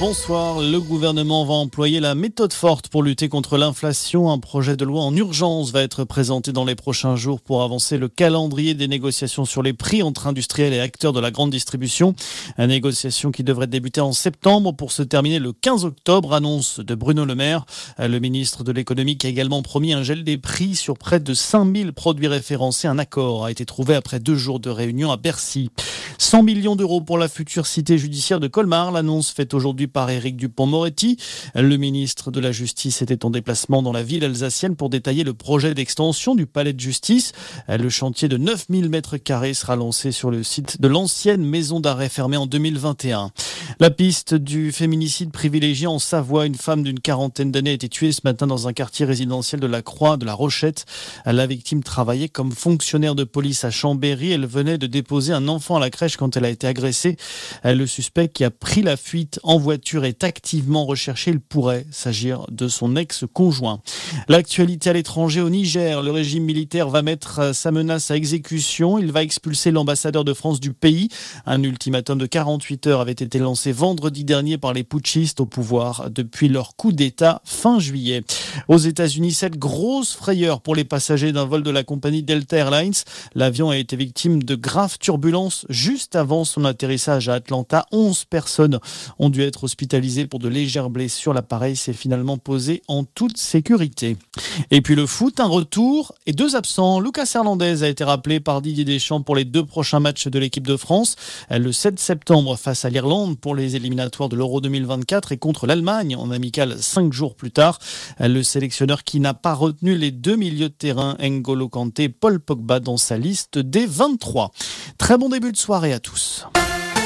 Bonsoir. Le gouvernement va employer la méthode forte pour lutter contre l'inflation. Un projet de loi en urgence va être présenté dans les prochains jours pour avancer le calendrier des négociations sur les prix entre industriels et acteurs de la grande distribution. Une négociation qui devrait débuter en septembre pour se terminer le 15 octobre, annonce de Bruno Le Maire. Le ministre de l'économie qui a également promis un gel des prix sur près de 5000 produits référencés. Un accord a été trouvé après deux jours de réunion à Bercy. 100 millions d'euros pour la future cité judiciaire de Colmar. L'annonce faite aujourd'hui par Éric Dupont-Moretti. Le ministre de la Justice était en déplacement dans la ville alsacienne pour détailler le projet d'extension du palais de justice. Le chantier de 9000 mètres carrés sera lancé sur le site de l'ancienne maison d'arrêt fermée en 2021. La piste du féminicide privilégié en Savoie. Une femme d'une quarantaine d'années a été tuée ce matin dans un quartier résidentiel de la Croix de la Rochette. La victime travaillait comme fonctionnaire de police à Chambéry. Elle venait de déposer un enfant à la crèche quand elle a été agressée. Le suspect qui a pris la fuite en voiture est activement recherché. Il pourrait s'agir de son ex-conjoint. L'actualité à l'étranger au Niger. Le régime militaire va mettre sa menace à exécution. Il va expulser l'ambassadeur de France du pays. Un ultimatum de 48 heures avait été lancé vendredi dernier par les putschistes au pouvoir depuis leur coup d'État fin juillet. Aux États-Unis, cette grosse frayeur pour les passagers d'un vol de la compagnie Delta Airlines. L'avion a été victime de graves turbulences juste avant son atterrissage à Atlanta. 11 personnes ont dû être hospitalisées pour de légères blessures. L'appareil s'est finalement posé en toute sécurité. Et puis le foot, un retour et deux absents. Lucas Hernandez a été rappelé par Didier Deschamps pour les deux prochains matchs de l'équipe de France. Le 7 septembre face à l'Irlande pour les éliminatoires de l'Euro 2024 et contre l'Allemagne en amical cinq jours plus tard. Le sélectionneur qui n'a pas retenu les deux milieux de terrain, N'Golo Kanté, Paul Pogba dans sa liste des 23. Très bon début de soirée à tous.